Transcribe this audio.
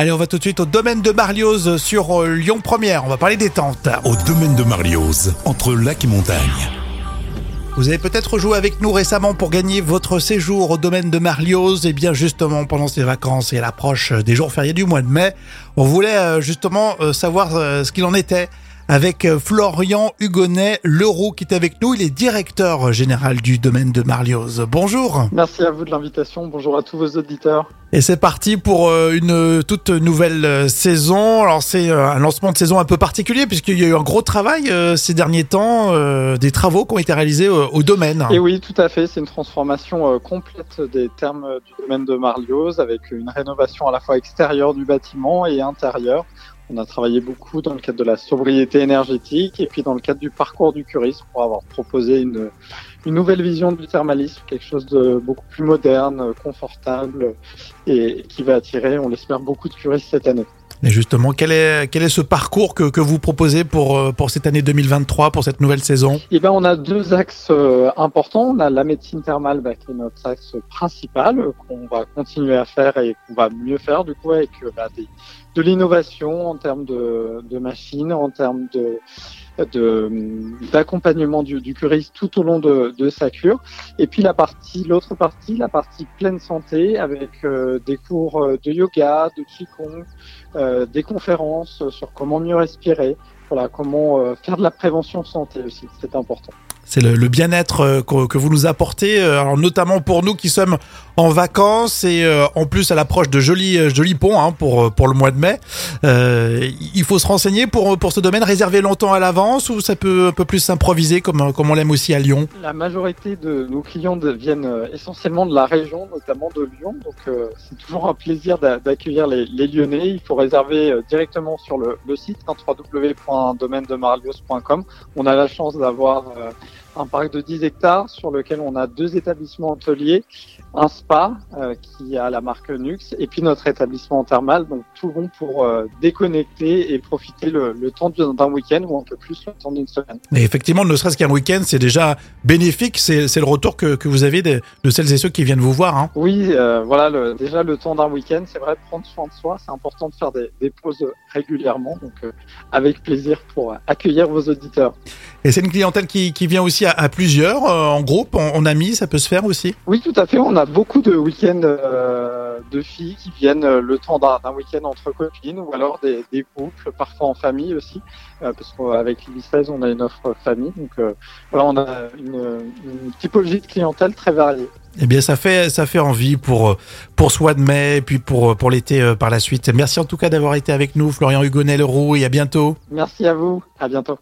Allez, on va tout de suite au domaine de Marlioz sur euh, Lyon Première. On va parler des tentes. Au domaine de Marlioz, entre lac et montagne. Vous avez peut-être joué avec nous récemment pour gagner votre séjour au domaine de Marlioz. Et bien justement, pendant ces vacances et à l'approche des jours fériés du mois de mai, on voulait euh, justement euh, savoir ce qu'il en était avec euh, Florian Hugonnet Leroux qui est avec nous. Il est directeur général du domaine de Marlioz. Bonjour. Merci à vous de l'invitation. Bonjour à tous vos auditeurs. Et c'est parti pour euh, une toute nouvelle euh, saison. Alors c'est un lancement de saison un peu particulier puisqu'il y a eu un gros travail ces derniers temps, des travaux qui ont été réalisés au, domaine. Et oui, tout à fait. C'est une transformation complète des termes du domaine de Marlioz avec une rénovation à la fois extérieure du bâtiment et intérieure. On a travaillé beaucoup dans le cadre de la sobriété énergétique et puis dans le cadre du parcours du curisme pour avoir proposé une, une nouvelle vision du thermalisme, quelque chose de beaucoup plus moderne, confortable et qui va attirer, on l'espère, beaucoup de curistes cette année. Et justement, quel est, quel est ce parcours que, que vous proposez pour, euh, pour cette année 2023, pour cette nouvelle saison? Eh ben, on a deux axes euh, importants. On a la médecine thermale, bah, qui est notre axe principal, qu'on va continuer à faire et qu'on va mieux faire, du coup, avec euh, bah, des- de l'innovation en termes de, de machines, en termes de- d'accompagnement du, du curiste tout au long de, sa cure. Et puis la partie l'autre partie la partie pleine santé avec euh, des cours euh, de yoga de qigong euh, des conférences sur comment mieux respirer voilà comment euh, faire de la prévention santé aussi c'est important C'est le, le bien-être euh, que, que vous nous apportez, euh, notamment pour nous qui sommes en vacances et euh, en plus à l'approche de jolis, jolis ponts hein, pour, pour le mois de mai. Euh, il faut se renseigner pour, pour ce domaine, réserver longtemps à l'avance ou ça peut un peu plus s'improviser comme, comme on l'aime aussi à Lyon? La majorité de nos clients viennent essentiellement de la région, notamment de Lyon. Donc euh, c'est toujours un plaisir d'a- d'accueillir les, les Lyonnais. Il faut réserver directement sur le, le site hein, www.domainedemarlios.com. On a la chance d'avoir euh, un parc de 10 hectares sur lequel on a deux établissements hôteliers, un spa euh, qui a la marque Nux et puis notre établissement thermal. Donc tout bon pour euh, déconnecter et profiter le, le temps d'un week-end ou un peu plus le temps d'une semaine. Et effectivement, ne serait-ce qu'un week-end, c'est déjà bénéfique. C'est le retour que, que vous avez de, de celles et ceux qui viennent vous voir. Hein. Oui, euh, voilà, le, déjà le temps d'un week-end, c'est vrai, prendre soin de soi, c'est important de faire des, des pauses régulièrement, donc avec plaisir pour accueillir vos auditeurs. Et c'est une clientèle qui, qui vient aussi à, à plusieurs, euh, en groupe, en, en amis, ça peut se faire aussi? Oui, tout à fait, on a beaucoup de week-ends euh, de filles qui viennent euh, le temps d'un week-end entre copines ou alors des, des couples, parfois en famille aussi, parce qu'avec l'IBI 16, on a une offre famille, donc voilà, on a une, une typologie de clientèle très variée. Eh bien, ça fait, ça fait envie pour, pour ce mois de mai et puis pour, pour l'été par la suite. Merci en tout cas d'avoir été avec nous, Florian Hugonnet Leroux, et à bientôt. Merci à vous, à bientôt.